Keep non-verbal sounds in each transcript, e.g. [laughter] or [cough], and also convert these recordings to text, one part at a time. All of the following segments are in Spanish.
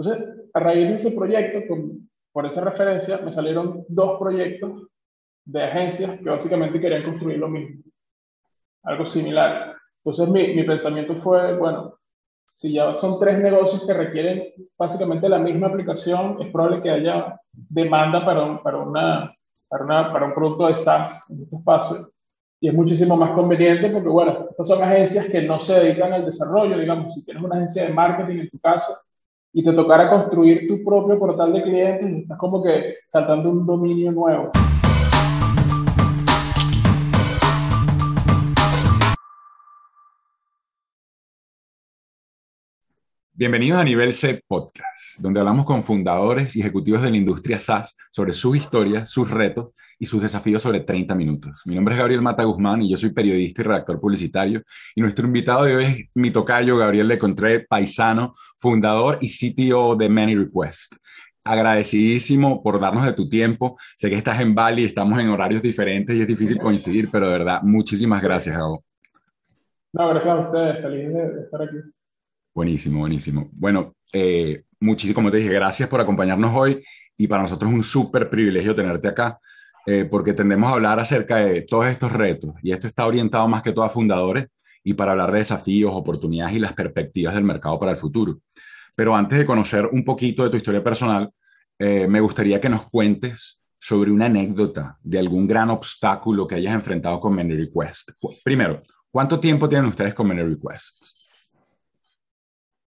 Entonces, a raíz de ese proyecto, con, por esa referencia, me salieron dos proyectos de agencias que básicamente querían construir lo mismo, algo similar. Entonces, mi, mi pensamiento fue, bueno, si ya son tres negocios que requieren básicamente la misma aplicación, es probable que haya demanda para un, para una, para, una, para un producto de SaaS en este espacio. Y es muchísimo más conveniente porque, bueno, estas son agencias que no se dedican al desarrollo, digamos, si tienes una agencia de marketing en tu caso y te tocara construir tu propio portal de clientes, estás como que saltando un dominio nuevo. Bienvenidos a Nivel C Podcast, donde hablamos con fundadores y ejecutivos de la industria SaaS sobre sus historias, sus retos y sus desafíos sobre 30 minutos. Mi nombre es Gabriel Mata Guzmán y yo soy periodista y redactor publicitario. Y nuestro invitado de hoy es mi tocayo Gabriel Lecontré, paisano, fundador y CTO de Many Request. Agradecidísimo por darnos de tu tiempo. Sé que estás en Bali, estamos en horarios diferentes y es difícil coincidir, pero de verdad, muchísimas gracias, Gabo. No, gracias a ustedes. Feliz de estar aquí. Buenísimo, buenísimo. Bueno, eh, muchísimo, como te dije, gracias por acompañarnos hoy y para nosotros es un súper privilegio tenerte acá eh, porque tendemos a hablar acerca de todos estos retos y esto está orientado más que todo a fundadores y para hablar de desafíos, oportunidades y las perspectivas del mercado para el futuro. Pero antes de conocer un poquito de tu historia personal, eh, me gustaría que nos cuentes sobre una anécdota de algún gran obstáculo que hayas enfrentado con Many. Primero, ¿cuánto tiempo tienen ustedes con Many?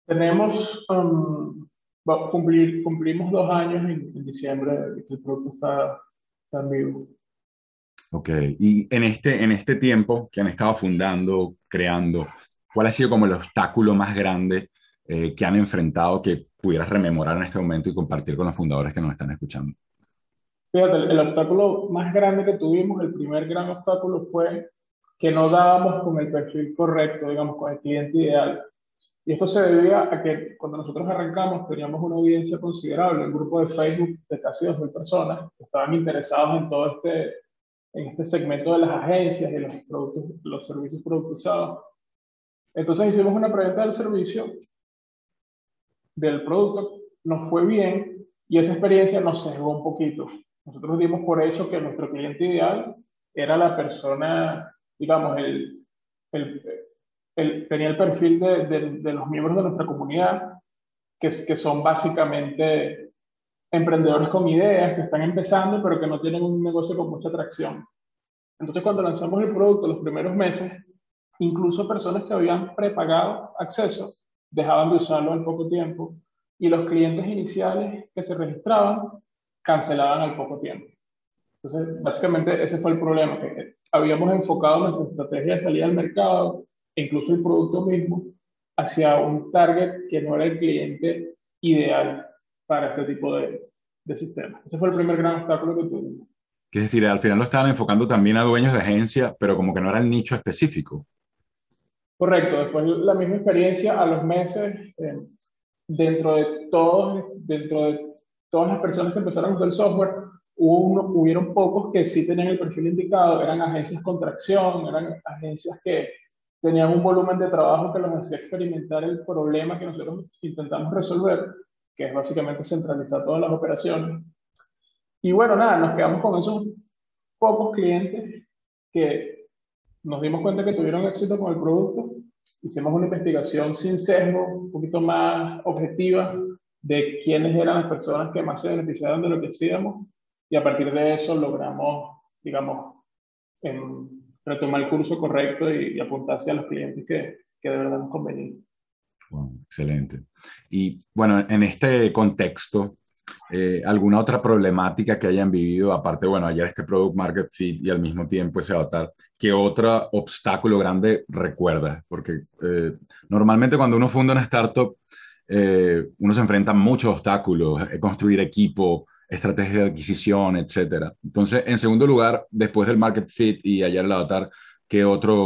Tenemos, um, cumplir, cumplimos dos años en, diciembre de que el producto está, está vivo. Ok, y en este, en este tiempo que han estado fundando, creando, ¿cuál ha sido como el obstáculo más grande eh, que han enfrentado que pudieras rememorar en este momento y compartir con los fundadores que nos están escuchando? Fíjate, el, el obstáculo más grande que tuvimos, el primer gran obstáculo fue que no dábamos con el perfil correcto, digamos, con el cliente ideal. Y esto se debía a que cuando nosotros arrancamos teníamos una audiencia considerable, un grupo de Facebook de casi 2.000 personas que estaban interesados en todo este, en este segmento de las agencias y los, productos, los servicios productizados. Entonces hicimos una preventa del servicio, del producto, nos fue bien y esa experiencia nos sesgó un poquito. Nosotros dimos por hecho que nuestro cliente ideal era la persona, digamos, el, el tenía el perfil de, de, los miembros de nuestra comunidad, que, que son básicamente emprendedores con ideas, que están empezando, pero que no tienen un negocio con mucha atracción. Entonces, cuando lanzamos el producto los primeros meses, incluso personas que habían prepagado acceso dejaban de usarlo al poco tiempo y los clientes iniciales que se registraban cancelaban al poco tiempo. Entonces, básicamente ese fue el problema, que habíamos enfocado nuestra estrategia de salida al mercado incluso el producto mismo hacia un target que no era el cliente ideal para este tipo de, de sistemas. Ese fue el primer gran obstáculo que tuvimos. Es decir, al final lo estaban enfocando también a dueños de agencia, pero como que no era el nicho específico. Correcto, después la misma experiencia a los meses, eh, dentro de todos, dentro de todas las personas que empezaron a usar el software, hubo uno, hubieron pocos que sí tenían el perfil indicado, eran agencias con tracción, eran agencias que tenían un volumen de trabajo que los hacía experimentar el problema que nosotros intentamos resolver, que es básicamente centralizar todas las operaciones. Y bueno, nada, nos quedamos con esos pocos clientes que nos dimos cuenta que tuvieron éxito con el producto. Hicimos una investigación sin sesgo, un poquito más objetiva, de quiénes eran las personas que más se beneficiaron de lo que hacíamos. Y a partir de eso logramos, digamos, en retomar el curso correcto y, apuntarse a los clientes que, que de verdad nos convenían. excelente. Y bueno, en este contexto, eh, ¿alguna otra problemática que hayan vivido? Aparte, bueno, ayer este Product Market Fit y al mismo tiempo ese avatar, ¿qué otro obstáculo grande recuerda? Porque eh, normalmente cuando uno funda una startup, eh, uno se enfrenta a muchos obstáculos, construir equipo, estrategia de adquisición, etcétera. Entonces, en segundo lugar, después del market fit y ayer el avatar, ¿qué otro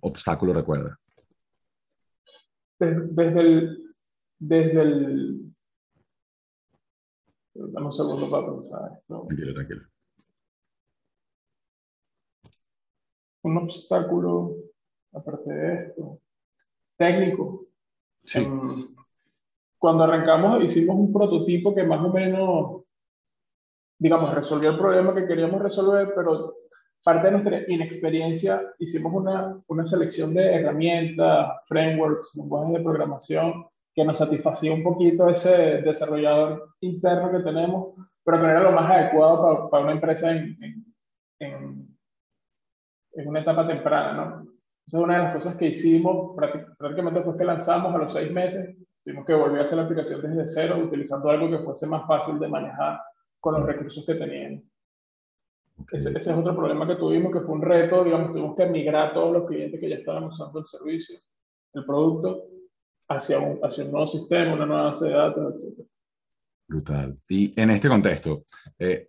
obstáculo recuerda? Desde, el, desde el... Dame un segundo para pensar esto. Tranquilo, tranquilo. Un obstáculo, aparte de esto, técnico. Sí. cuando arrancamos hicimos un prototipo que más o menos, digamos, resolvió el problema que queríamos resolver, pero parte de nuestra inexperiencia hicimos una, una selección de herramientas, frameworks, lenguajes de programación que nos satisfacía un poquito ese desarrollador interno que tenemos, pero que no era lo más adecuado para, para una empresa en, en, en, una etapa temprana, ¿no? Esa es una de las cosas que hicimos prácticamente después que lanzamos a los seis meses, tuvimos que volver a hacer la aplicación desde cero, utilizando algo que fuese más fácil de manejar con los recursos que teníamos. Ese, ese, es otro problema que tuvimos, que fue un reto, digamos, tuvimos que migrar a todos los clientes que ya estaban usando el servicio, el producto, hacia un, hacia un nuevo sistema, una nueva base de datos, etc. Brutal. Y en este contexto, eh,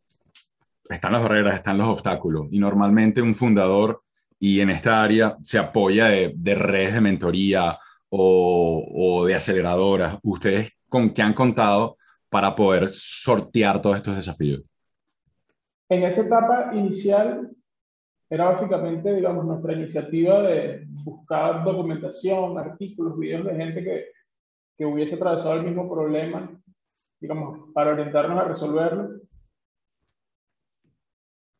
están las barreras, están los obstáculos, y normalmente un fundador y en esta área se apoya de, de redes de mentoría o, o, de aceleradoras. ¿Ustedes con qué han contado para poder sortear todos estos desafíos? En esa etapa inicial era básicamente, digamos, nuestra iniciativa de buscar documentación, artículos, videos de gente que, que hubiese atravesado el mismo problema, digamos, para orientarnos a resolverlo.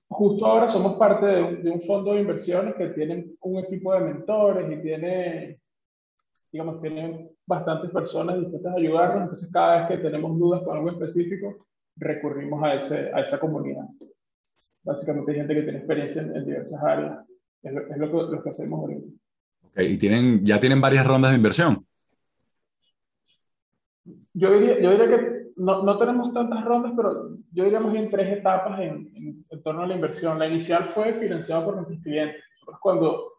Justo ahora somos parte de un, de un fondo de inversiones que tienen un equipo de mentores y tiene, digamos, tienen bastantes personas dispuestas a ayudarnos. Entonces, cada vez que tenemos dudas con algo específico, recurrimos a, ese, a esa comunidad. Básicamente hay gente que tiene experiencia en, en diversas áreas. Es, lo, es lo, que, lo, que, hacemos ahorita. Okay. ¿Y tienen, ya tienen varias rondas de inversión? Yo diría, yo diría que no, no, tenemos tantas rondas, pero yo diría más bien tres etapas en, en, en, torno a la inversión. La inicial fue financiada por nuestros clientes. Nosotros cuando,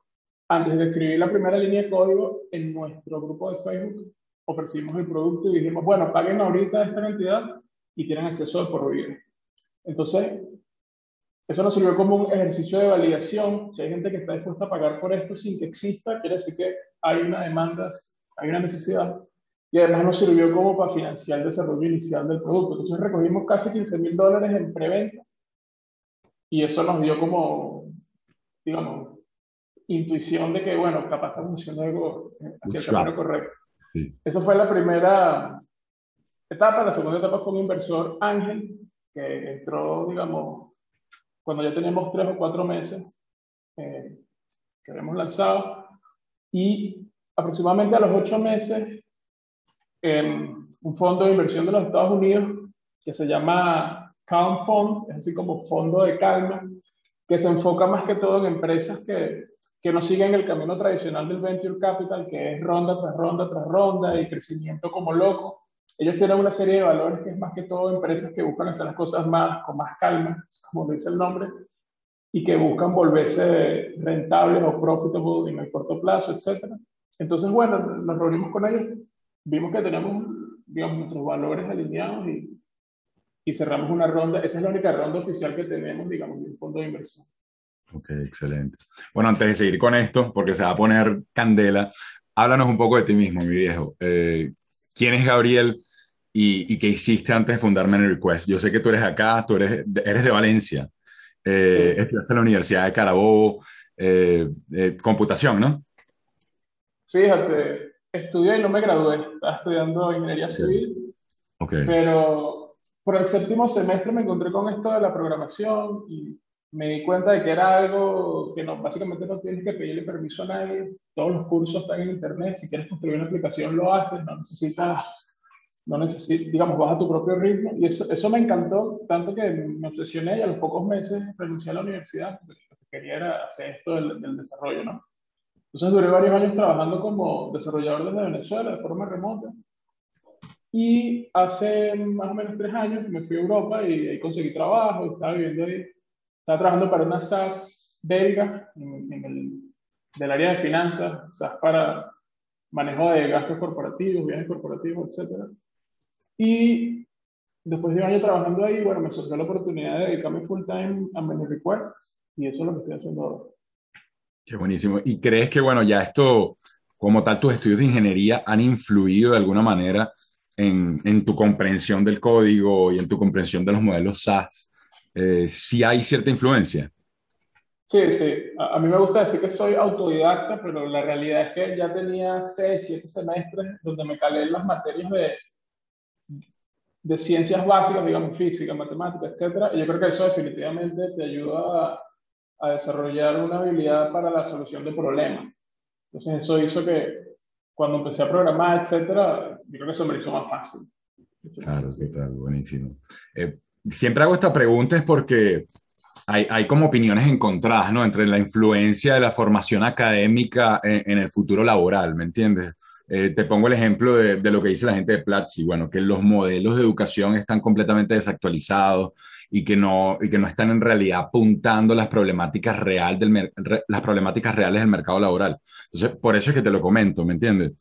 antes de escribir la primera línea de código en nuestro grupo de Facebook, ofrecimos el producto y dijimos, bueno, paguen ahorita esta cantidad y tienen acceso al por vida. Entonces, eso nos sirvió como un ejercicio de validación. Si hay gente que está dispuesta a pagar por esto sin que exista, quiere decir que hay una demanda, hay una necesidad. Y además nos sirvió como para financiar el desarrollo inicial del producto. Entonces recogimos casi 15 mil dólares en preventa y eso nos dio como, digamos, intuición de que, bueno, capaz estamos haciendo algo hacia el camino correcto. Sí. Esa fue la primera etapa. La segunda etapa fue un inversor ángel que entró, digamos, cuando ya tenemos tres o cuatro meses eh, que habíamos lanzado y aproximadamente a los ocho meses eh, un fondo de inversión de los Estados Unidos que se llama Calm Fund, es así como fondo de calma, que se enfoca más que todo en empresas que, que no siguen el camino tradicional del venture capital, que es ronda tras ronda tras ronda y crecimiento como loco, ellos tienen una serie de valores que es más que todo empresas que buscan hacer las cosas más, con más calma, como dice el nombre, y que buscan volverse rentables o profitable en el corto plazo, etc. Entonces, bueno, nos reunimos con ellos, vimos que tenemos, digamos, nuestros valores alineados y, y cerramos una ronda. Esa es la única ronda oficial que tenemos, digamos, de un fondo de inversión. Ok, excelente. Bueno, antes de seguir con esto, porque se va a poner candela, háblanos un poco de ti mismo, mi viejo. Eh, ¿Quién es Gabriel? y, y qué hiciste antes de fundar Many Request. Yo sé que tú eres acá, tú eres, eres de Valencia, eh, sí. estudiaste en la Universidad de Carabobo, eh, eh, computación, ¿no? Fíjate, estudié y no me gradué, estaba estudiando ingeniería civil, okay. pero por el séptimo semestre me encontré con esto de la programación y me di cuenta de que era algo que no, básicamente no tienes que pedirle permiso a nadie, todos los cursos están en internet, si quieres construir una aplicación lo haces, no necesitas no necesitas, digamos, vas a tu propio ritmo. Y eso, eso me encantó, tanto que me obsesioné y a los pocos meses renuncié a la universidad, porque lo que quería era hacer esto del, del desarrollo, ¿no? Entonces duré varios años trabajando como desarrollador desde Venezuela, de forma remota. Y hace más o menos tres años me fui a Europa y ahí conseguí trabajo, estaba viviendo ahí. Estaba trabajando para una SaaS belga en, en el, del área de finanzas, SaaS para manejo de gastos corporativos, bienes corporativos, etcétera. Y después de un año trabajando ahí, bueno, me surgió la oportunidad de dedicarme full time a Many Requests y eso es lo que estoy haciendo ahora. Qué buenísimo. ¿Y crees que, bueno, ya esto, como tal, tus estudios de ingeniería han influido de alguna manera en, en tu comprensión del código y en tu comprensión de los modelos SaaS? Eh, ¿Sí hay cierta influencia? Sí, sí. A, a, mí me gusta decir que soy autodidacta, pero la realidad es que ya tenía seis, siete semestres donde me calé en las materias de de ciencias básicas, digamos, física, matemática, etcétera, y yo creo que eso definitivamente te ayuda a, a desarrollar una habilidad para la solución de problemas. Entonces eso hizo que cuando empecé a programar, etcétera, yo creo que eso me hizo más fácil. Claro, tal, buenísimo. Eh, siempre hago esta pregunta es porque hay, hay, como opiniones encontradas, ¿no? Entre la influencia de la formación académica en, el futuro laboral, ¿me entiendes? Eh, te pongo el ejemplo de, de, lo que dice la gente de Platzi, bueno, que los modelos de educación están completamente desactualizados y que no, y que no están en realidad apuntando las problemáticas, real del, las problemáticas reales del mercado laboral. Entonces, por eso es que te lo comento, ¿me entiendes?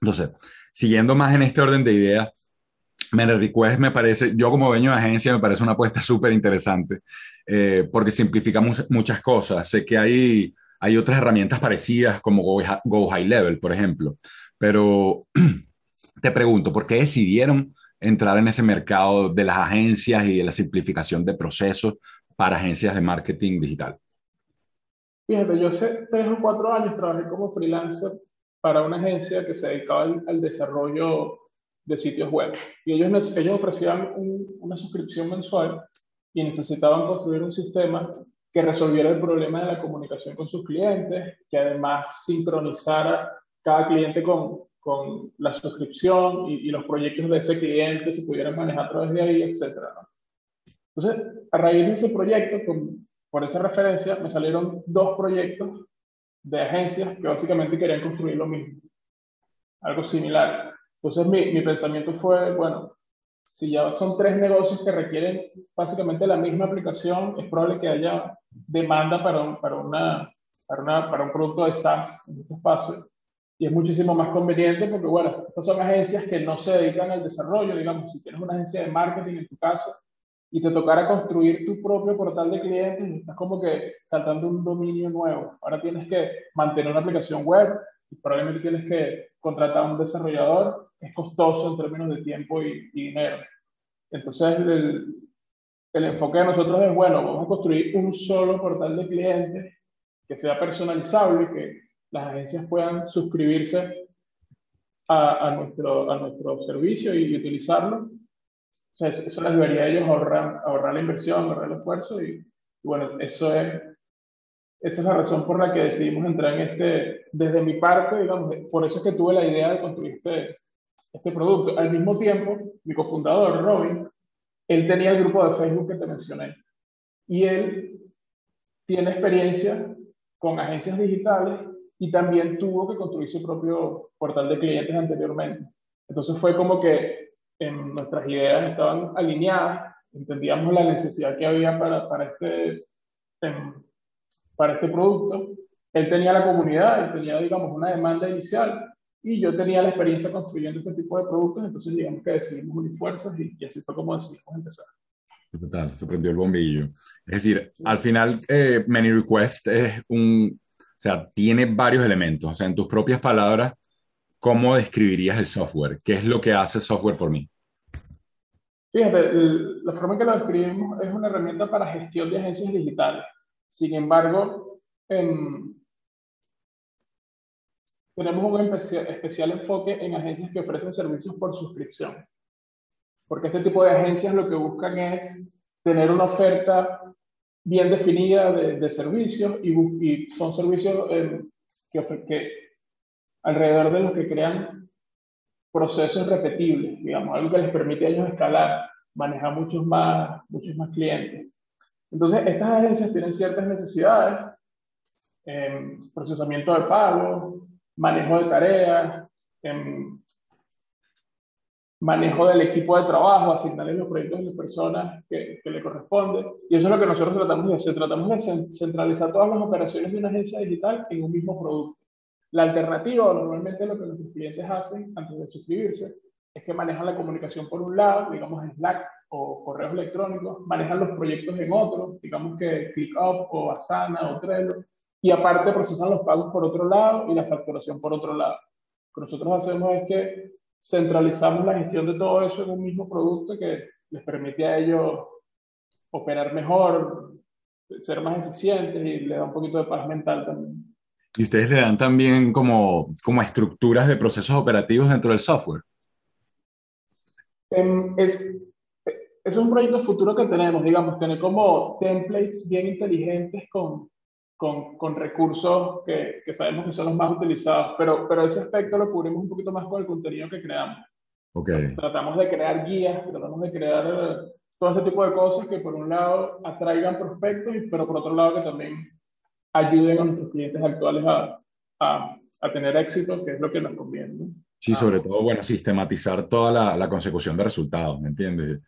Entonces, siguiendo más en este orden de ideas, Mener Request me parece, yo como dueño de agencia me parece una apuesta súper interesante eh, porque simplifica mu muchas cosas. Sé que hay, hay otras herramientas parecidas como Go, High Level, por ejemplo, pero [clears throat] te pregunto, ¿por qué decidieron entrar en ese mercado de las agencias y de la simplificación de procesos para agencias de marketing digital? Fíjate, yo hace tres o cuatro años trabajé como freelancer para una agencia que se dedicaba al, desarrollo de sitios web. Y ellos, ellos ofrecían una suscripción mensual y necesitaban construir un sistema que resolviera el problema de la comunicación con sus clientes, que además sincronizara cada cliente con, con la suscripción y, los proyectos de ese cliente se pudieran manejar a través de ahí, etc. Entonces, a raíz de ese proyecto, con, por esa referencia, me salieron dos proyectos de agencias que básicamente querían construir lo mismo, algo similar. Entonces, mi, mi pensamiento fue, bueno, si ya son tres negocios que requieren básicamente la misma aplicación, es probable que haya demanda para un, para una, para, una, para un producto de SaaS en este espacio y es muchísimo más conveniente porque, bueno, estas son agencias que no se dedican al desarrollo, digamos, si tienes una agencia de marketing en tu caso y te tocara construir tu propio portal de clientes, estás como que saltando un dominio nuevo. Ahora tienes que mantener una aplicación web probablemente tienes que contratar a un desarrollador, es costoso en términos de tiempo y, y dinero. Entonces, el, el enfoque de nosotros es, bueno, vamos a construir un solo portal de clientes que sea personalizable, que las agencias puedan suscribirse a, a nuestro, a nuestro servicio y, utilizarlo. O sea, eso, les debería a ellos ahorrar, ahorrar la inversión, ahorrar el esfuerzo y, bueno, eso es, esa es la razón por la que decidimos entrar en este, desde mi parte, digamos, por eso es que tuve la idea de construir este, este producto. Al mismo tiempo, mi cofundador, Robin, él tenía el grupo de Facebook que te mencioné y él tiene experiencia con agencias digitales y también tuvo que construir su propio portal de clientes anteriormente. Entonces fue como que en nuestras ideas estaban alineadas, entendíamos la necesidad que había para, para, este, para este producto. Él tenía la comunidad, él tenía, digamos, una demanda inicial y yo tenía la experiencia construyendo este tipo de productos, entonces digamos que decidimos unir fuerzas y, así fue como decidimos empezar. Total, se prendió el bombillo. Es decir, al final, eh, Many Request es un, o sea, tiene varios elementos. O sea, en tus propias palabras, ¿cómo describirías el software? ¿Qué es lo que hace el software por mí? Fíjate, la forma en que lo describimos es una herramienta para gestión de agencias digitales. Sin embargo, tenemos un especial enfoque en agencias que ofrecen servicios por suscripción. Porque este tipo de agencias lo que buscan es tener una oferta bien definida de, servicios y, son servicios eh, que, que alrededor de los que crean procesos repetibles, digamos, algo que les permite a ellos escalar, manejar muchos más, muchos más clientes. Entonces, estas agencias tienen ciertas necesidades, eh, procesamiento de pago, manejo de tareas, eh, manejo del equipo de trabajo, asignarle los proyectos a las personas que, le corresponde. Y eso es lo que nosotros tratamos de hacer. Tratamos de centralizar todas las operaciones de una agencia digital en un mismo producto. La alternativa, normalmente lo que nuestros clientes hacen antes de suscribirse, es que manejan la comunicación por un lado, digamos Slack o correos electrónicos, manejan los proyectos en otro, digamos que ClickUp o Asana o Trello, y aparte procesan los pagos por otro lado y la facturación por otro lado. Lo que nosotros hacemos es que centralizamos la gestión de todo eso en un mismo producto que les permite a ellos operar mejor, ser más eficientes y le da un poquito de paz mental también. ¿Y ustedes le dan también como, como estructuras de procesos operativos dentro del software? Es, es un proyecto futuro que tenemos, digamos, tener como templates bien inteligentes con, con, con recursos que, que, sabemos que son los más utilizados, pero, pero ese aspecto lo cubrimos un poquito más con el contenido que creamos. Okay. Tratamos de crear guías, tratamos de crear eh, todo ese tipo de cosas que por un lado atraigan prospectos, pero por otro lado que también ayuden a nuestros clientes actuales a, a, a tener éxito, que es lo que nos conviene. Sí, sobre todo, bueno, sistematizar toda la, la consecución de resultados, ¿me entiendes?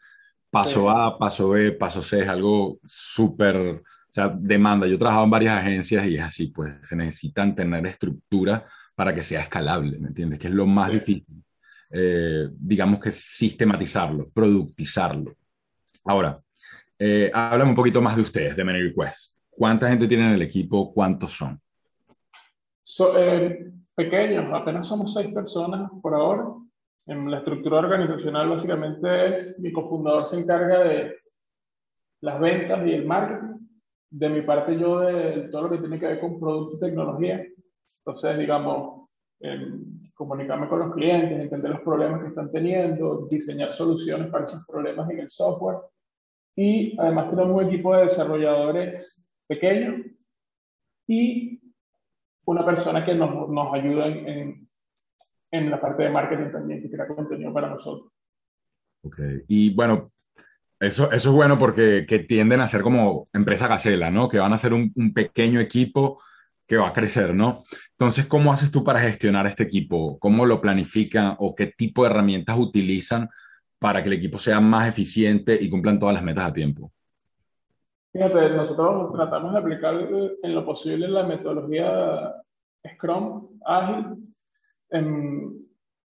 Paso A, paso B, paso C es algo súper, o sea, demanda. Yo he trabajado en varias agencias y es así, pues se necesitan tener estructura para que sea escalable, ¿me entiendes? Que es lo más difícil. Eh, digamos que sistematizarlo, productizarlo. Ahora, eh, háblame un poquito más de ustedes, de Many Request. ¿Cuánta gente tienen en el equipo? ¿Cuántos son? So, eh, pequeños, apenas somos seis personas por ahora. En la estructura organizacional básicamente es, mi cofundador se encarga de las ventas y el marketing. De mi parte yo de todo lo que tiene que ver con producto y tecnología. Entonces, digamos, eh, comunicarme con los clientes, entender los problemas que están teniendo, diseñar soluciones para esos problemas en el software. Y además tenemos un equipo de desarrolladores pequeños y una persona que nos, nos ayuda en, en, la parte de marketing también, que crea contenido para nosotros. Ok, y bueno, eso, eso es bueno porque que tienden a ser como empresa gacela, ¿no? Que van a ser un, un, pequeño equipo que va a crecer, ¿no? Entonces, ¿cómo haces tú para gestionar este equipo? ¿Cómo lo planifican o qué tipo de herramientas utilizan para que el equipo sea más eficiente y cumplan todas las metas a tiempo? Fíjate, nosotros tratamos de aplicar en lo posible la metodología Scrum ágil. En,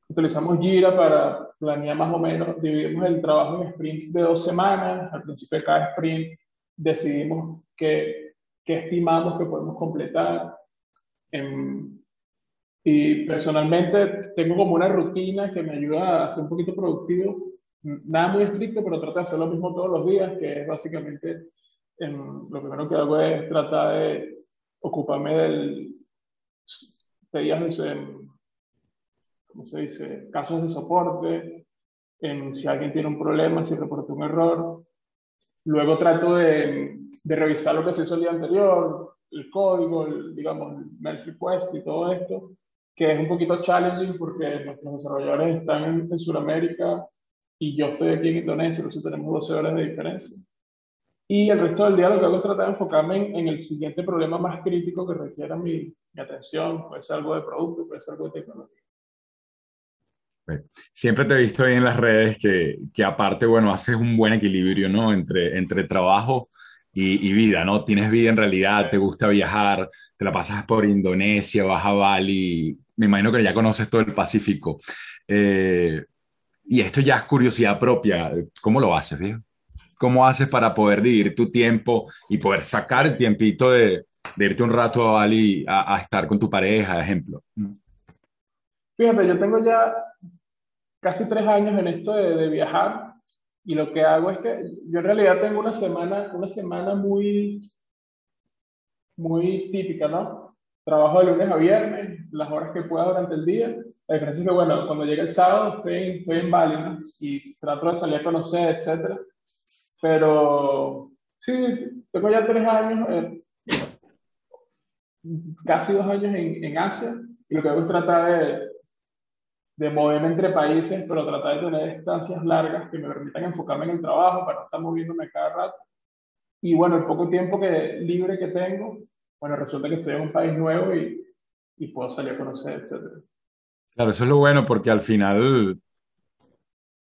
utilizamos Jira para planear más o menos, dividimos el trabajo en sprints de dos semanas. Al principio de cada sprint decidimos qué, qué estimamos que podemos completar. En, y personalmente tengo como una rutina que me ayuda a ser un poquito productivo. Nada muy estricto, pero trato de hacer lo mismo todos los días, que es básicamente lo primero que hago es tratar de ocuparme del, de ¿cómo se dice? Casos de soporte, en si alguien tiene un problema, si reportó un error. Luego trato de, de, revisar lo que se hizo el día anterior, el código, el, digamos, el merge request y todo esto, que es un poquito challenging porque nuestros desarrolladores están en, en Sudamérica y yo estoy aquí en Indonesia, entonces tenemos 12 horas de diferencia. Y el resto del hago es tratar de enfocarme en, el siguiente problema más crítico que requiera mi, mi, atención. Puede ser algo de producto, puede ser algo de tecnología. Siempre te he visto ahí en las redes que, que aparte, bueno, haces un buen equilibrio, ¿no? Entre, entre trabajo y, y, vida, ¿no? Tienes vida en realidad, te gusta viajar, te la pasas por Indonesia, vas a Bali, me imagino que ya conoces todo el Pacífico. Eh, y esto ya es curiosidad propia. ¿Cómo lo haces, viejo? ¿Cómo haces para poder dividir tu tiempo y poder sacar el tiempito de, de irte un rato a Bali a, a, estar con tu pareja, ejemplo? Fíjate, yo tengo ya casi tres años en esto de, de, viajar y lo que hago es que yo en realidad tengo una semana, una semana muy, muy típica, ¿no? Trabajo de lunes a viernes, las horas que pueda durante el día. La diferencia es que, bueno, cuando llega el sábado estoy, estoy en Bali ¿no? y trato de salir a conocer, etcétera pero sí, tengo ya tres años, eh, casi dos años en, en, Asia, y lo que hago es tratar de, de moverme entre países, pero tratar de tener distancias largas que me permitan enfocarme en el trabajo para no estar moviéndome cada rato. Y bueno, el poco tiempo que, libre que tengo, bueno, resulta que estoy en un país nuevo y, y puedo salir a conocer, etc. Claro, eso es lo bueno porque al final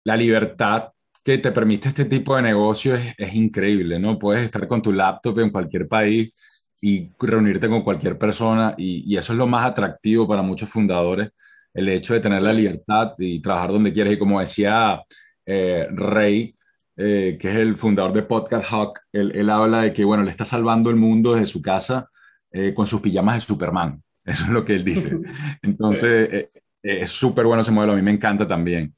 la libertad que te permite este tipo de negocio es, es, increíble, ¿no? Puedes estar con tu laptop en cualquier país y reunirte con cualquier persona y, y, eso es lo más atractivo para muchos fundadores, el hecho de tener la libertad y trabajar donde quieres. Y como decía eh, Rey, eh, que es el fundador de Podcast Hawk, él, él, habla de que, bueno, le está salvando el mundo desde su casa eh, con sus pijamas de Superman. Eso es lo que él dice. [laughs] Entonces, sí. Eh, es súper bueno ese modelo, a mí me encanta también.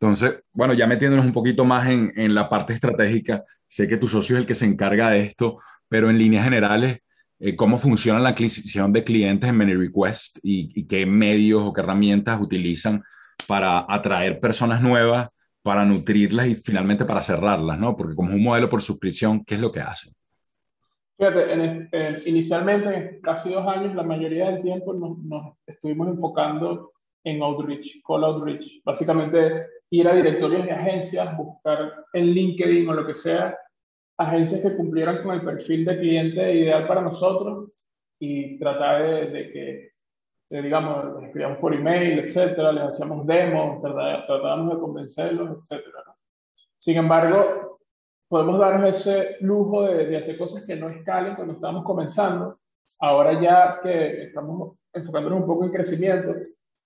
Entonces, bueno, ya metiéndonos un poquito más en, en, la parte estratégica, sé que tu socio es el que se encarga de esto, pero en líneas generales, eh, ¿cómo funciona la adquisición de clientes en ManyRequest y, y qué medios o qué herramientas utilizan para atraer personas nuevas para nutrirlas y finalmente para cerrarlas, ¿no? Porque como es un modelo por suscripción, ¿qué es lo que hacen? Fíjate, inicialmente, casi dos años, la mayoría del tiempo nos, nos estuvimos enfocando en outreach, call outreach. Básicamente, ir a directorios de agencias, buscar en LinkedIn o lo que sea, agencias que cumplieran con el perfil de cliente ideal para nosotros y tratar de, que, digamos, les escribamos por email, etcétera, les hacíamos demos, tratábamos de convencerlos, etcétera. Sin embargo, podemos darnos ese lujo de, de, hacer cosas que no escalen cuando estamos comenzando. Ahora ya que estamos enfocándonos un poco en crecimiento,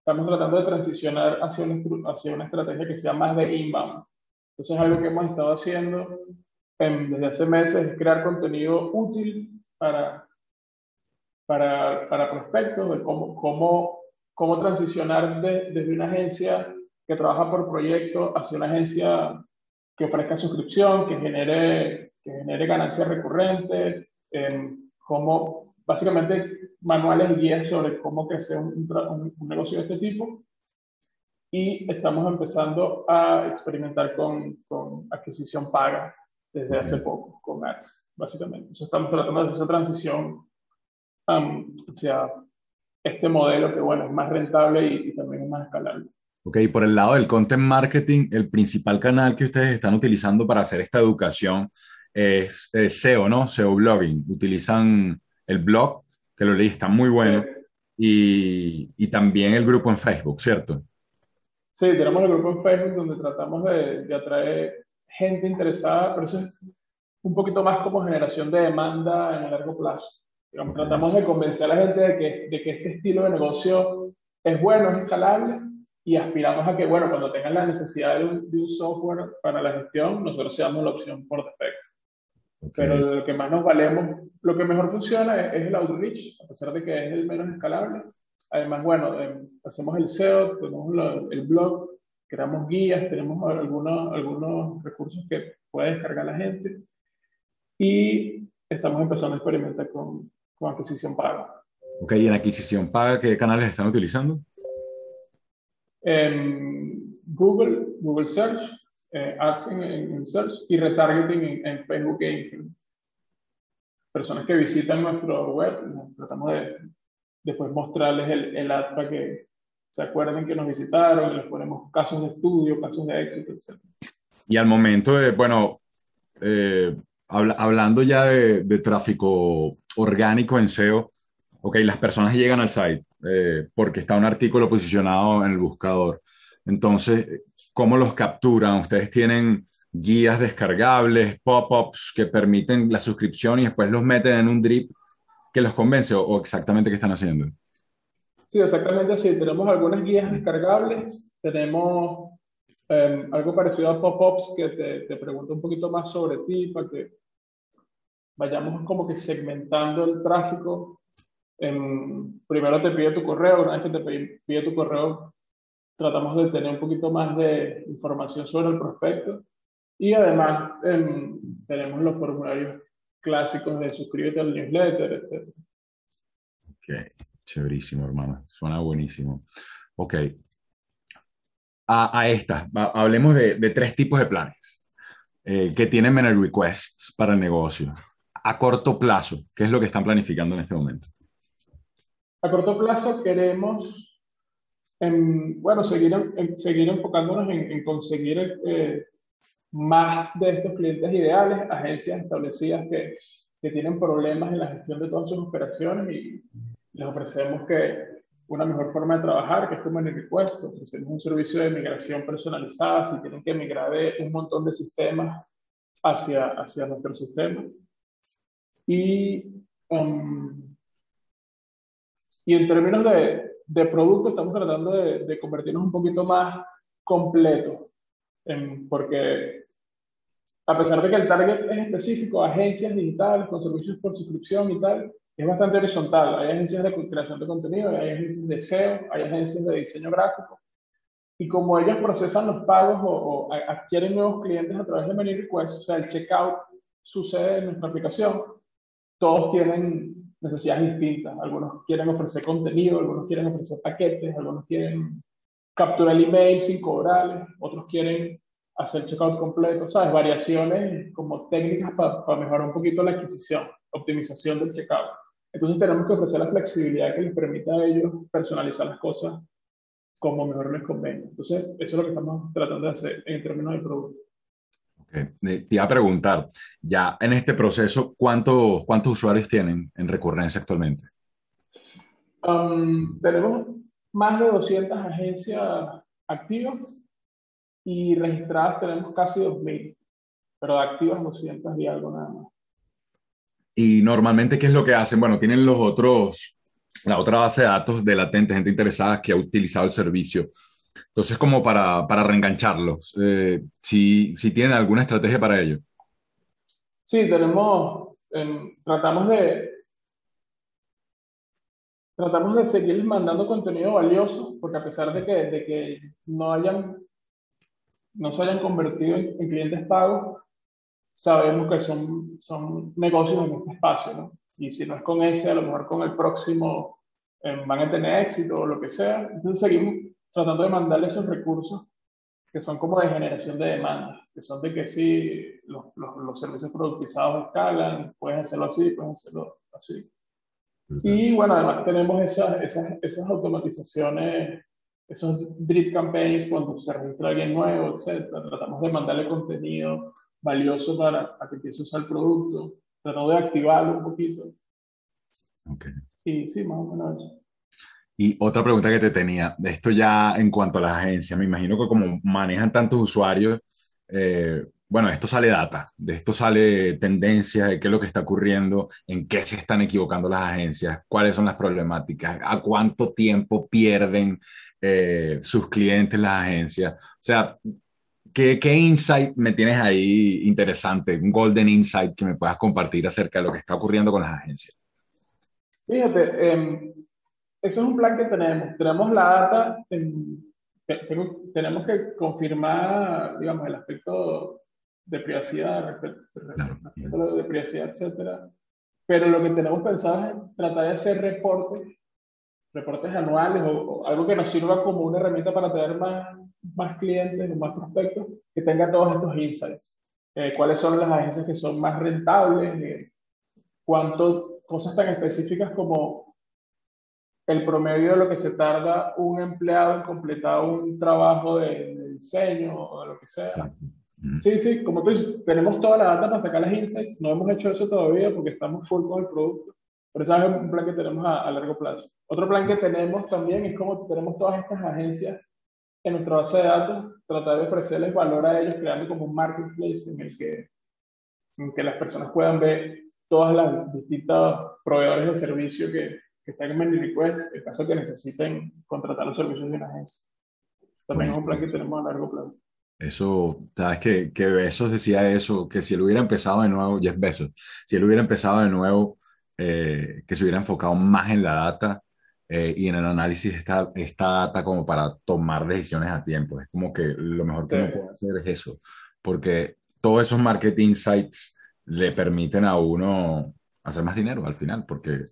estamos tratando de transicionar hacia una, hacia una estrategia que sea más de inbound. Entonces, algo que hemos estado haciendo desde hace meses es crear contenido útil para, para, para prospectos, de cómo, cómo, cómo transicionar desde una agencia que trabaja por proyecto hacia una agencia que ofrezca suscripción, que genere, que genere ganancias recurrentes, cómo básicamente manuales y guías sobre cómo crecer un, un, negocio de este tipo. Y estamos empezando a experimentar con, con adquisición paga desde hace poco, con ads, básicamente. Entonces estamos tratando de hacer esa transición um, hacia este modelo que, bueno, es más rentable y, y también es más escalable. Ok, por el lado del content marketing, el principal canal que ustedes están utilizando para hacer esta educación es, SEO, ¿no? SEO blogging. Utilizan el blog, que lo leí, está muy bueno, y, y, también el grupo en Facebook, ¿cierto? Sí, tenemos el grupo en Facebook donde tratamos de, de atraer gente interesada, pero eso es un poquito más como generación de demanda en el largo plazo. Digamos, tratamos de convencer a la gente de que, de que este estilo de negocio es bueno, es escalable y aspiramos a que, bueno, cuando tengan la necesidad de un, de un software para la gestión, nosotros seamos la opción por defecto. Pero lo que más nos valemos, lo que mejor funciona es, el outreach, a pesar de que es el menos escalable. Además, bueno, eh, hacemos el SEO, tenemos el blog, creamos guías, tenemos algunos, algunos recursos que puede descargar la gente y estamos empezando a experimentar con, con adquisición paga. Ok, ¿y en adquisición paga qué canales están utilizando? En Google, Google Search, eh, Ads en, Search y retargeting en, Facebook e Instagram. Personas que visitan nuestro web, tratamos de después mostrarles el, el ad para que se acuerden que nos visitaron, les ponemos casos de estudio, casos de éxito, etc. Y al momento de, bueno, eh, hablando ya de, tráfico orgánico en SEO, ok, las personas llegan al site eh, porque está un artículo posicionado en el buscador. Entonces, ¿cómo los capturan? Ustedes tienen guías descargables, pop-ups que permiten la suscripción y después los meten en un drip que los convence o exactamente qué están haciendo. Sí, exactamente así. Tenemos algunas guías descargables, tenemos em, algo parecido a pop-ups que te, te pregunta un poquito más sobre ti para que vayamos como que segmentando el tráfico. Em, primero te pide tu correo, una vez que te pide, tu correo, tratamos de tener un poquito más de información sobre el prospecto. Y además em, tenemos los formularios clásicos de suscríbete al newsletter, etc. Okay. Chéverísimo, hermano. Suena buenísimo. Ok. A, a esta, hablemos de, de, tres tipos de planes eh, que tienen Menel Requests para el negocio. A corto plazo, ¿qué es lo que están planificando en este momento? A corto plazo queremos, bueno, seguir, seguir enfocándonos en, en conseguir eh, más de estos clientes ideales, agencias establecidas que, que tienen problemas en la gestión de todas sus operaciones y les ofrecemos que una mejor forma de trabajar, que es como en el request, ofrecemos un servicio de migración personalizada si tienen que migrar de un montón de sistemas hacia, hacia nuestro sistema. Y, um, y en términos de, de producto, estamos tratando de, de, convertirnos un poquito más completo, porque a pesar de que el target es específico, agencias digitales con servicios por suscripción y tal, es bastante horizontal. Hay agencias de creación de contenido, hay agencias de SEO, hay agencias de diseño gráfico. Y como ellos procesan los pagos o, adquieren nuevos clientes a través de Many Request, o sea, el checkout sucede en nuestra aplicación, todos tienen necesidades distintas. Algunos quieren ofrecer contenido, algunos quieren ofrecer paquetes, algunos quieren capturar el email sin cobrarles, otros quieren hacer checkout completo, ¿sabes? Variaciones como técnicas para mejorar un poquito la adquisición, optimización del checkout. Entonces tenemos que ofrecer la flexibilidad que les permita a ellos personalizar las cosas como mejor les convenga. Entonces, eso es lo que estamos tratando de hacer en términos de producto. Okay. Te iba a preguntar, ya en este proceso, ¿cuántos, ¿cuántos usuarios tienen en recurrencia actualmente? Um, tenemos más de 200 agencias activas y registradas tenemos casi 2.000, pero activas 200 y algo nada más. Y normalmente, ¿qué es lo que hacen? Bueno, tienen los otros, la otra base de datos de latente, gente interesada que ha utilizado el servicio. Entonces, como para, para reengancharlos, eh, si, si tienen alguna estrategia para ello. Sí, tenemos, em, tratamos de, tratamos de seguir mandando contenido valioso, porque a pesar de que, de que no hayan, no se hayan convertido en, clientes pagos, sabemos que son, son negocios en este espacio, ¿no? Y si no es con ese, a lo mejor con el próximo eh, van a tener éxito o lo que sea. Entonces seguimos tratando de mandarle esos recursos que son como de generación de demanda, que son de que sí, los, los, los servicios productizados escalan, puedes hacerlo así, puedes hacerlo así. Y bueno, además tenemos esas, esas, esas automatizaciones, esos drip campaigns cuando se registra alguien nuevo, etc. Tratamos de mandarle contenido valioso para, para que empiece a usar el producto, tratando de activarlo un poquito. Okay. Y sí, más o menos eso. Y otra pregunta que te tenía, de esto ya en cuanto a las agencias, me imagino que como manejan tantos usuarios, eh, bueno, esto sale data, de esto sale tendencia de qué es lo que está ocurriendo, en qué se están equivocando las agencias, cuáles son las problemáticas, a cuánto tiempo pierden eh, sus clientes las agencias. O sea, ¿qué, ¿qué, insight me tienes ahí interesante, un golden insight que me puedas compartir acerca de lo que está ocurriendo con las agencias? Fíjate, eh, eso es un plan que tenemos. Tenemos la data, en, tenemos que confirmar, digamos, el aspecto de privacidad, de privacidad, etcétera. Pero lo que tenemos pensado es tratar de hacer reportes, reportes anuales o, algo que nos sirva como una herramienta para tener más, más clientes o más prospectos que tenga todos estos insights. Eh, cuáles son las agencias que son más rentables, eh, cuánto, cosas tan específicas como el promedio de lo que se tarda un empleado en completar un trabajo de, de diseño o de lo que sea. Sí, sí, como tú dices, tenemos toda la data para sacar las insights. No hemos hecho eso todavía porque estamos full con el producto. Pero ese es un plan que tenemos a, largo plazo. Otro plan que tenemos también es como tenemos todas estas agencias en nuestra base de datos, tratar de ofrecerles valor a ellos creando como un marketplace en el que, en que las personas puedan ver todas las distintas proveedores de servicio que, que están en Many Request, en caso que necesiten contratar los servicios de una agencia. También es un plan que tenemos a largo plazo. Eso, sabes que, que Besos decía eso, que si él hubiera empezado de nuevo, Jeff Besos, si él hubiera empezado de nuevo, eh, que se hubiera enfocado más en la data eh, y en el análisis de esta, esta data como para tomar decisiones a tiempo. Es como que lo mejor que uno puede hacer es eso, porque todos esos market insights le permiten a uno hacer más dinero al final, porque,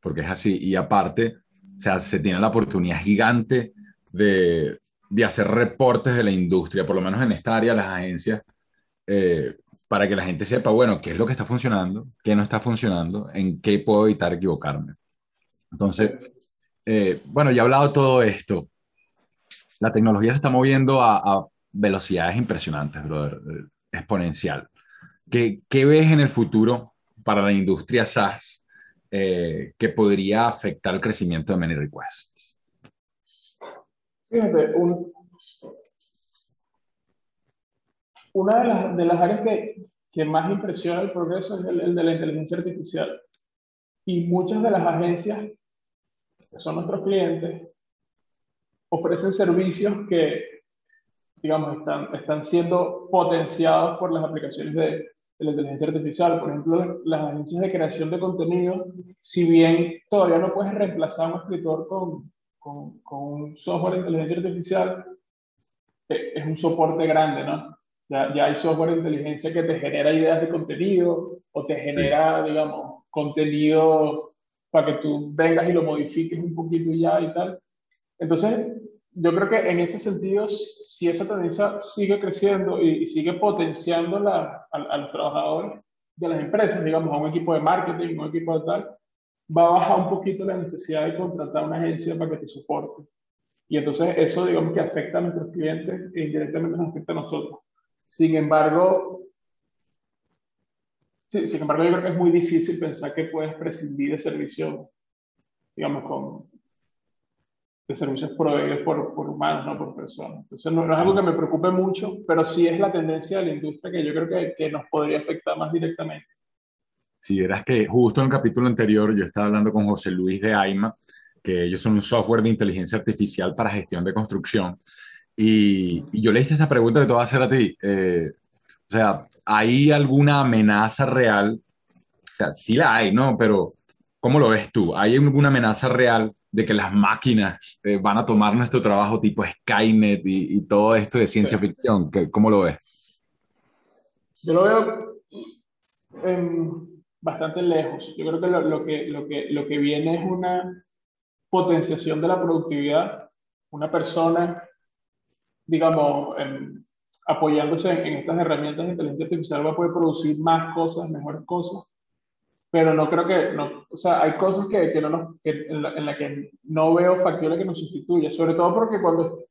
porque es así. Y aparte, o sea, se tiene la oportunidad gigante de, de hacer reportes de la industria, por lo menos en esta área, las agencias, eh, para que la gente sepa, bueno, qué es lo que está funcionando, qué no está funcionando, en qué puedo evitar equivocarme. Entonces, eh, bueno, ya he hablado todo esto. La tecnología se está moviendo a, velocidades impresionantes, brother, eh, exponencial. ¿Qué, ¿Qué, ves en el futuro para la industria SaaS que podría afectar el crecimiento de Many Requests? Fíjate, una de las, de las áreas que, que, más impresiona el progreso es el, de la inteligencia artificial. Y muchas de las agencias, que son nuestros clientes, ofrecen servicios que, digamos, están, están siendo potenciados por las aplicaciones de, de la inteligencia artificial. Por ejemplo, las agencias de creación de contenido, si bien todavía no puedes reemplazar a un escritor con, con, un software de inteligencia artificial, eh, es un soporte grande, ¿no? Ya, ya, hay software de inteligencia que te genera ideas de contenido o te genera, digamos, contenido para que tú vengas y lo modifiques un poquito y ya y tal. Entonces, yo creo que en ese sentido, si esa tendencia sigue creciendo y, sigue potenciando la, a, los trabajadores de las empresas, digamos, a un equipo de marketing, a un equipo de tal, va a bajar un poquito la necesidad de contratar una agencia para que te soporte. Y entonces eso, digamos, que afecta a nuestros clientes e indirectamente nos afecta a nosotros. Sin embargo, sí, sin embargo, yo creo que es muy difícil pensar que puedes prescindir de servicio, digamos, con, de servicios proveídos por, por, humanos, no por personas. Entonces, no, es algo que me preocupe mucho, pero sí es la tendencia de la industria que yo creo que, que nos podría afectar más directamente. Si verás que justo en el capítulo anterior yo estaba hablando con José Luis de AIMA, que ellos son un software de inteligencia artificial para gestión de construcción. Y, yo le hice esta pregunta que te voy a hacer a ti. Eh, o sea, ¿hay alguna amenaza real? O sea, sí la hay, ¿no? Pero ¿cómo lo ves tú? ¿Hay alguna amenaza real de que las máquinas eh, van a tomar nuestro trabajo tipo Skynet y, todo esto de ciencia ficción? ¿Cómo lo ves? Yo lo veo bastante lejos. Yo creo que lo, que lo, que lo que viene es una potenciación de la productividad. Una persona, digamos, apoyándose en, estas herramientas de inteligencia artificial va a poder producir más cosas, mejores cosas, pero no creo que, no, o sea, hay cosas que, que no nos, en, las la que no veo factible que nos sustituya, sobre todo porque cuando,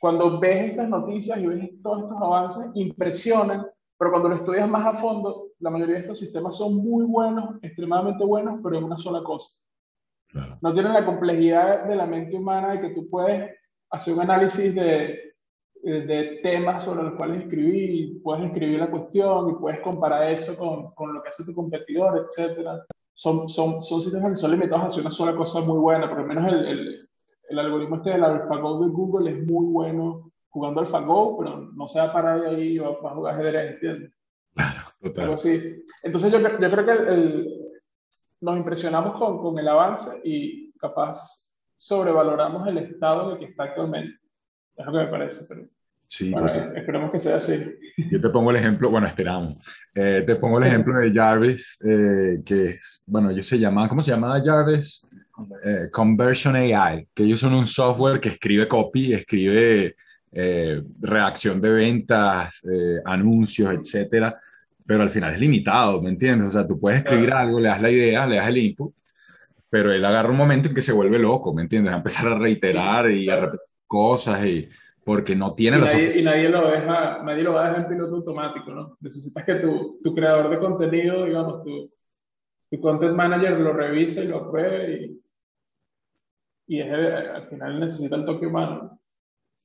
cuando ves estas noticias y ves todos estos avances, impresionan, pero cuando lo estudias más a fondo, la mayoría de estos sistemas son muy buenos, extremadamente buenos, pero en una sola cosa. No tienen la complejidad de la mente humana de que tú puedes hacer un análisis de, de temas sobre los cuales escribir, y puedes escribir la cuestión y puedes comparar eso con, con lo que hace tu competidor, etc. Son, son, son sistemas que son limitados a hacer una sola cosa muy buena, por lo menos el, el, el algoritmo este del AlphaGo de Google es muy bueno jugando AlphaGo, pero no se va a parar ahí y va, a jugar ajedrez, ¿entiendes? Claro, total. Entonces yo, yo creo que el, nos impresionamos con, con, el avance y capaz sobrevaloramos el estado en el que está actualmente. Es lo que me parece, pero sí, esperemos que sea así. Yo te pongo el ejemplo, bueno, esperamos. Eh, te pongo el ejemplo de Jarvis, eh, que, bueno, ellos se llaman, ¿cómo se llama Jarvis? Eh, Conversion AI, que ellos son un software que escribe copy, escribe reacción de ventas, anuncios, etcétera pero al final es limitado, ¿me entiendes? O sea, tú puedes escribir algo, le das la idea, le das el input, pero él agarra un momento en que se vuelve loco, ¿me entiendes? A empezar a reiterar y a repetir cosas y porque no tiene y nadie, y nadie lo deja, nadie lo va a dejar en piloto automático, ¿no? Necesitas que tu, tu creador de contenido, digamos, tu, tu content manager lo revise y lo pruebe y, y es al final necesita el toque humano.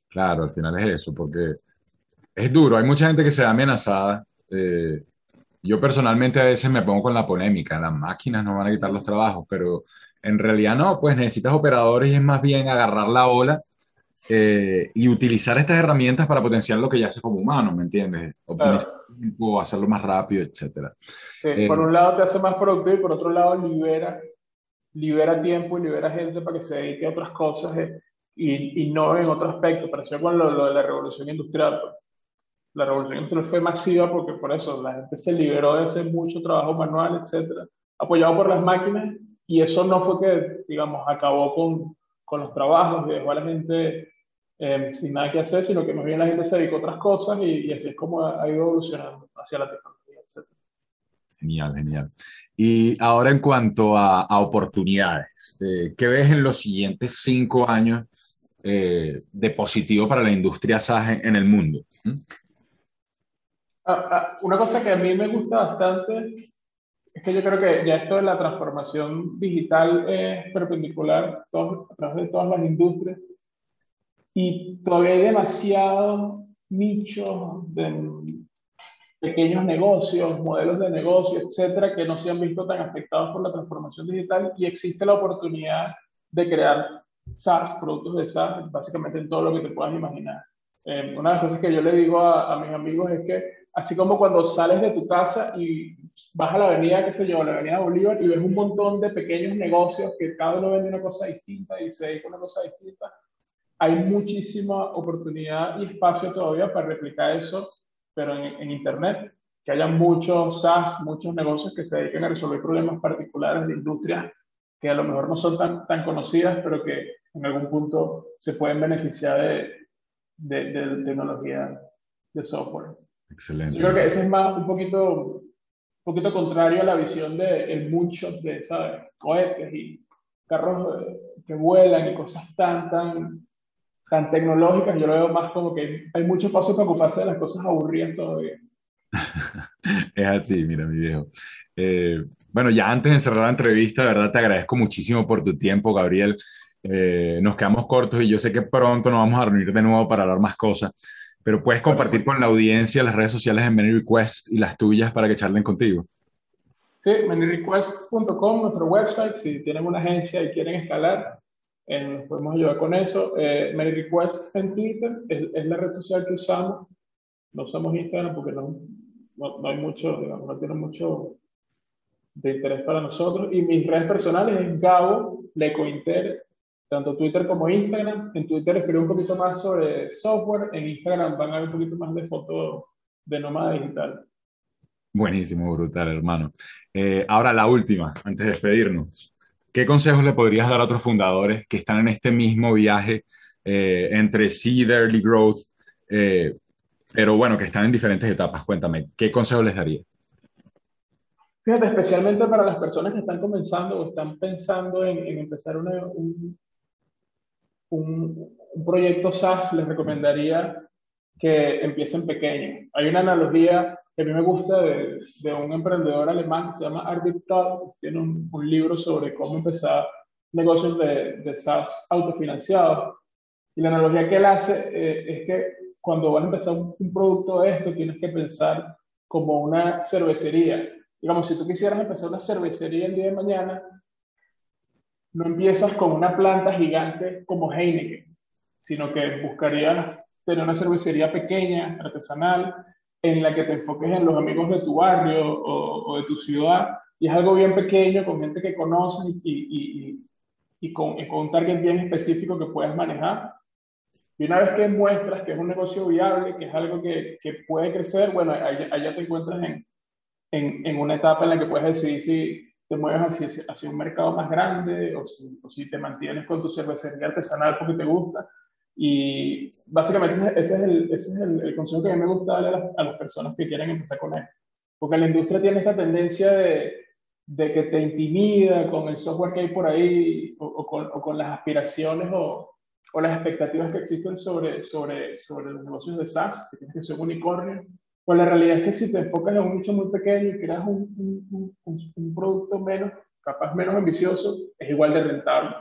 Claro, al final es eso, porque es duro. Hay mucha gente que se da amenazada eh, yo personalmente a veces me pongo con la polémica, las máquinas no van a quitar los trabajos, pero en realidad no, pues necesitas operadores y es más bien agarrar la ola eh, y utilizar estas herramientas para potenciar lo que ya hace como humano, ¿me entiendes? Optimizar tiempo, hacerlo más rápido, etc. Eh, por un lado te hace más productivo y por otro lado libera, libera tiempo y libera gente para que se dedique a otras cosas y, y, no en otro aspecto. Pareció con lo, lo de la revolución industrial. Pues la revolución industrial fue masiva porque por eso la gente se liberó de hacer mucho trabajo manual, etcétera, apoyado por las máquinas, y eso no fue que, digamos, acabó con, con los trabajos y dejó a la gente eh, sin nada que hacer, sino que más bien la gente se dedicó a otras cosas y, así es como ha, ido evolucionando hacia la tecnología, etcétera. Genial, genial. Y ahora en cuanto a, a oportunidades, eh, ¿qué ves en los siguientes cinco años eh, de positivo para la industria SaaS en, el mundo? ¿Mm? Ah, ah, una cosa que a mí me gusta bastante es que yo creo que ya esto de la transformación digital es perpendicular a través de todas las industrias y todavía hay demasiados nichos de pequeños negocios, modelos de negocio, etcétera, que no se han visto tan afectados por la transformación digital y existe la oportunidad de crear SaaS, productos de SaaS, básicamente en todo lo que te puedas imaginar. Eh, una de las cosas que yo le digo a, a mis amigos es que así como cuando sales de tu casa y vas a la avenida, qué sé yo, la avenida Bolívar y ves un montón de pequeños negocios que cada uno vende una cosa distinta y se dedica a una cosa distinta, hay muchísima oportunidad y espacio todavía para replicar eso, pero en, Internet, que haya muchos SaaS, muchos negocios que se dediquen a resolver problemas particulares de industrias que a lo mejor no son tan, tan conocidas, pero que, en algún punto se pueden beneficiar de, de tecnología de software. Excelente. Yo creo que ese es más un poquito, un poquito contrario a la visión del el moonshot de, ¿sabes? Cohetes y carros eh, que vuelan y cosas tan, tan, tan tecnológicas. Yo lo veo más como que hay mucho espacio para ocuparse de las cosas aburridas todavía. [laughs] es así, mira, mi viejo. Eh, bueno, ya antes de cerrar la entrevista, de verdad te agradezco muchísimo por tu tiempo, Gabriel. Eh, nos quedamos cortos y yo sé que pronto nos vamos a reunir de nuevo para hablar más cosas, pero puedes compartir con la audiencia las redes sociales de Many Request y las tuyas para que charlen contigo. Sí, manyrequest.com, nuestro website, si tienen una agencia y quieren escalar, eh, nos podemos ayudar con eso. Eh, ManyRequest en Twitter es, la red social que usamos. No usamos Instagram porque no, no, hay mucho, digamos, no tiene mucho de interés para nosotros. Y mis redes personales es Gabo Lecointer, tanto Twitter como Instagram. En Twitter escribo un poquito más sobre software, en Instagram van a ver un poquito más de fotos de nómada digital. Buenísimo, brutal, hermano. Eh, ahora la última, antes de despedirnos. ¿Qué consejos le podrías dar a otros fundadores que están en este mismo viaje eh, entre seed, early growth, eh, pero bueno, que están en diferentes etapas? Cuéntame, ¿qué consejos les daría? Fíjate, especialmente para las personas que están comenzando o están pensando en, empezar un, un, proyecto SaaS, les recomendaría que empiecen pequeño. Hay una analogía que a mí me gusta de, un emprendedor alemán que se llama Arvid Todd, tiene un, un, libro sobre cómo empezar negocios de, de SaaS autofinanciados. Y la analogía que él hace eh, es que cuando vas a empezar un, un, producto de esto, tienes que pensar como una cervecería. Digamos, si tú quisieras empezar una cervecería el día de mañana, no empiezas con una planta gigante como Heineken, sino que buscarías tener una cervecería pequeña, artesanal, en la que te enfoques en los amigos de tu barrio o, de tu ciudad, y es algo bien pequeño, con gente que conoces y, y, y, con, con, un target bien específico que puedes manejar. Y una vez que muestras que es un negocio viable, que es algo que, que puede crecer, bueno, allá, te encuentras en, en, en, una etapa en la que puedes decidir si te mueves hacia, hacia un mercado más grande o si, o si te mantienes con tu cervecería artesanal porque te gusta y básicamente ese es el, ese es el, el consejo que a mí me gusta darle a las, a las, personas que quieren empezar con esto. Porque la industria tiene esta tendencia de, de que te intimida con el software que hay por ahí o, o, con, o con, las aspiraciones o, o, las expectativas que existen sobre, sobre, sobre los negocios de SaaS, que tienes que ser un unicornio. Pues la realidad es que si te enfocas en un nicho muy pequeño y creas un, un, producto menos, capaz menos ambicioso, es igual de rentable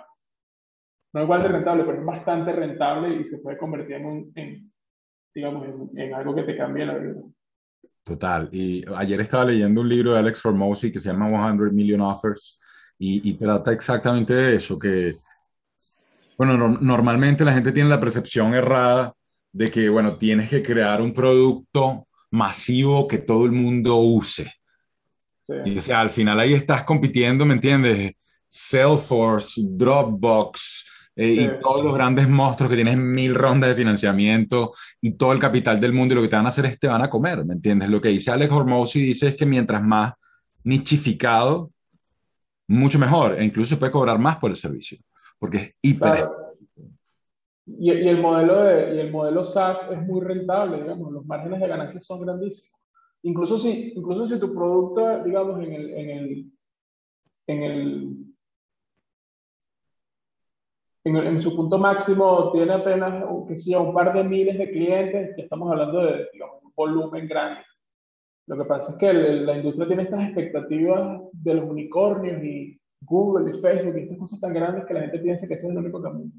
no igual de rentable, pero es bastante rentable y se puede convertir en, en digamos, en, algo que te cambie la vida. Total. Y ayer estaba leyendo un libro de Alex Formosi que se llama 100 Million Offers y, y trata exactamente de eso, que, bueno, no, normalmente la gente tiene la percepción errada de que, bueno, tienes que crear un producto masivo que todo el mundo use. Sí. Y o sea, al final ahí estás compitiendo, ¿me entiendes? Salesforce, Dropbox, eh, sí. y todos los grandes monstruos que tienen mil rondas de financiamiento y todo el capital del mundo y lo que te van a hacer es te van a comer, ¿me entiendes? Lo que dice Alex Hormozzi dice es que mientras más nichificado, mucho mejor, e incluso se puede cobrar más por el servicio, porque es hiper... Claro. Y, el modelo de, y el modelo SaaS es muy rentable, digamos, los márgenes de ganancias son grandísimos. Incluso si, incluso si tu producto, digamos, en el, en el, en el en, su punto máximo tiene apenas que sea, un par de miles de clientes, que estamos hablando de un volumen grande. Lo que pasa es que el, la industria tiene estas expectativas de los unicornios y Google y Facebook y estas cosas tan grandes que la gente piensa que ese es el único camino.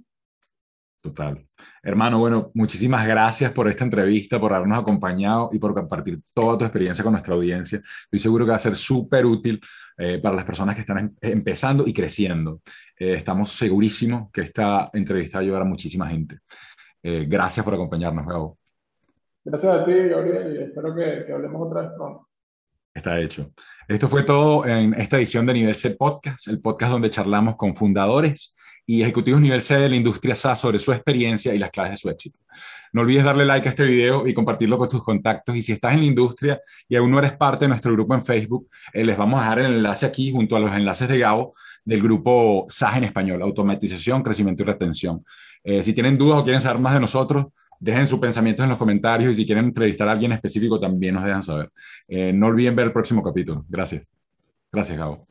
Total. Hermano, bueno, muchísimas gracias por esta entrevista, por habernos acompañado y por compartir toda tu experiencia con nuestra audiencia. Estoy seguro que va a ser súper útil eh, para las personas que están em empezando y creciendo. Eh, estamos segurísimos que esta entrevista va a ayudar a muchísima gente. Eh, gracias por acompañarnos, Gabo. Gracias a ti, Gabriel, y espero que, que hablemos otra vez pronto. Está hecho. Esto fue todo en esta edición de Nivel C Podcast, el podcast donde charlamos con fundadores y ejecutivos nivel C de la industria SaaS sobre su experiencia y las claves de su éxito. No olvides darle like a este video y compartirlo con tus contactos. Y si estás en la industria y aún no eres parte de nuestro grupo en Facebook, eh, les vamos a dejar el enlace aquí junto a los enlaces de Gabo del grupo SaaS en español, automatización, crecimiento y retención. Eh, si tienen dudas o quieren saber más de nosotros, dejen sus pensamientos en los comentarios y si quieren entrevistar a alguien específico, también nos dejan saber. Eh, no olviden ver el próximo capítulo. Gracias. Gracias, Gabo.